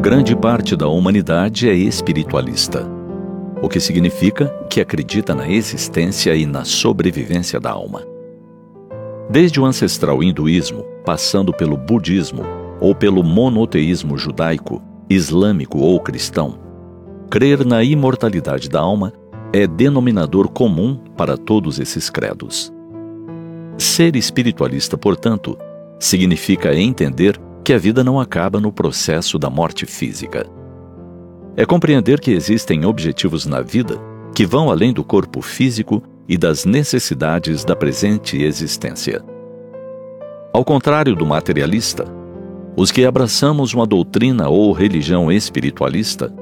Grande parte da humanidade é espiritualista, o que significa que acredita na existência e na sobrevivência da alma. Desde o ancestral hinduísmo, passando pelo budismo ou pelo monoteísmo judaico, islâmico ou cristão, crer na imortalidade da alma é denominador comum para todos esses credos. Ser espiritualista, portanto, significa entender que a vida não acaba no processo da morte física. É compreender que existem objetivos na vida que vão além do corpo físico e das necessidades da presente existência. Ao contrário do materialista, os que abraçamos uma doutrina ou religião espiritualista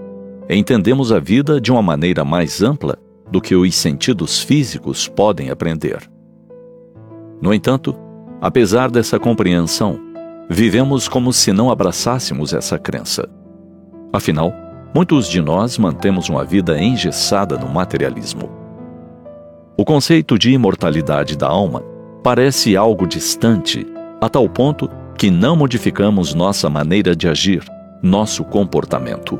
entendemos a vida de uma maneira mais ampla do que os sentidos físicos podem aprender. No entanto, apesar dessa compreensão, vivemos como se não abraçássemos essa crença. Afinal, muitos de nós mantemos uma vida engessada no materialismo. O conceito de imortalidade da alma parece algo distante, a tal ponto que não modificamos nossa maneira de agir, nosso comportamento.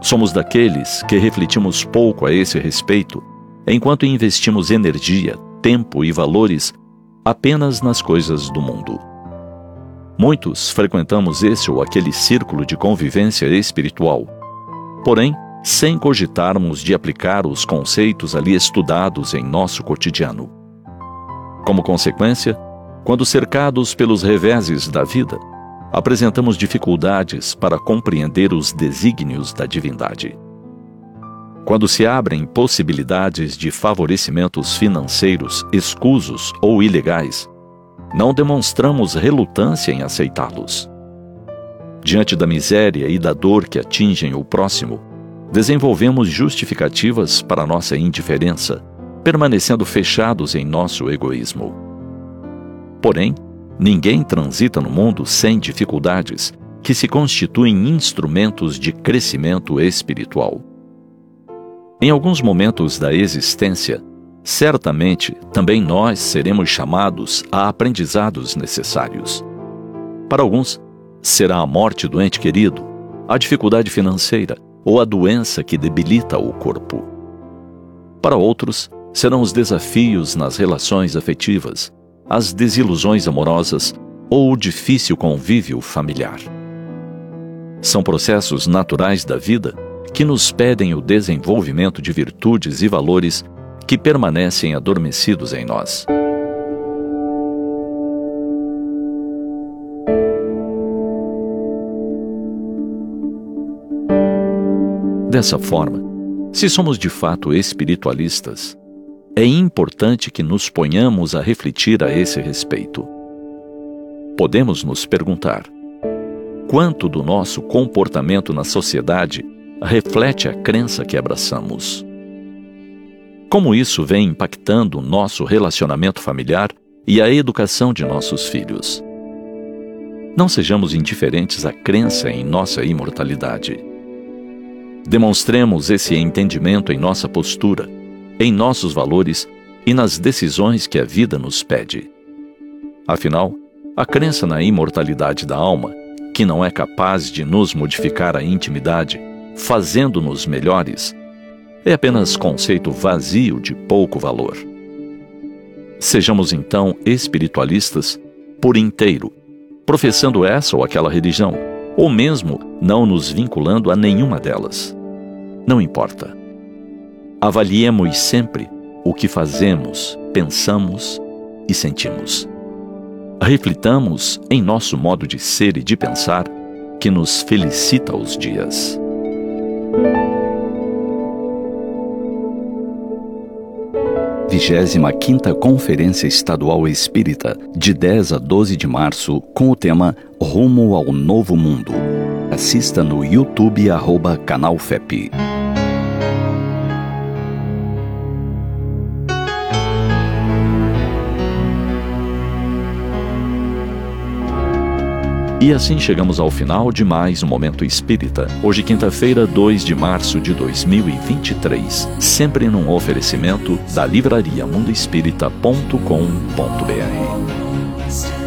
Somos daqueles que refletimos pouco a esse respeito, enquanto investimos energia, tempo e valores apenas nas coisas do mundo. Muitos frequentamos esse ou aquele círculo de convivência espiritual, porém, sem cogitarmos de aplicar os conceitos ali estudados em nosso cotidiano. Como consequência, quando cercados pelos reveses da vida, apresentamos dificuldades para compreender os desígnios da divindade. Quando se abrem possibilidades de favorecimentos financeiros escusos ou ilegais, não demonstramos relutância em aceitá-los. Diante da miséria e da dor que atingem o próximo, desenvolvemos justificativas para nossa indiferença, permanecendo fechados em nosso egoísmo. Porém, Ninguém transita no mundo sem dificuldades que se constituem instrumentos de crescimento espiritual. Em alguns momentos da existência, certamente também nós seremos chamados a aprendizados necessários. Para alguns, será a morte do ente querido, a dificuldade financeira ou a doença que debilita o corpo. Para outros, serão os desafios nas relações afetivas, as desilusões amorosas ou o difícil convívio familiar. São processos naturais da vida que nos pedem o desenvolvimento de virtudes e valores que permanecem adormecidos em nós. Dessa forma, se somos de fato espiritualistas, é importante que nos ponhamos a refletir a esse respeito. Podemos nos perguntar: quanto do nosso comportamento na sociedade reflete a crença que abraçamos? Como isso vem impactando o nosso relacionamento familiar e a educação de nossos filhos? Não sejamos indiferentes à crença em nossa imortalidade. Demonstremos esse entendimento em nossa postura em nossos valores e nas decisões que a vida nos pede. Afinal, a crença na imortalidade da alma, que não é capaz de nos modificar a intimidade, fazendo-nos melhores, é apenas conceito vazio de pouco valor. Sejamos então espiritualistas por inteiro, professando essa ou aquela religião, ou mesmo não nos vinculando a nenhuma delas. Não importa. Avaliemos sempre o que fazemos, pensamos e sentimos. Reflitamos em nosso modo de ser e de pensar que nos felicita os dias. Vigésima quinta Conferência Estadual Espírita, de 10 a 12 de março, com o tema Rumo ao Novo Mundo. Assista no YouTube arroba Canal FEP. E assim chegamos ao final de mais um Momento Espírita. Hoje, quinta-feira, 2 de março de 2023. Sempre num oferecimento da livraria mundoespírita.com.br.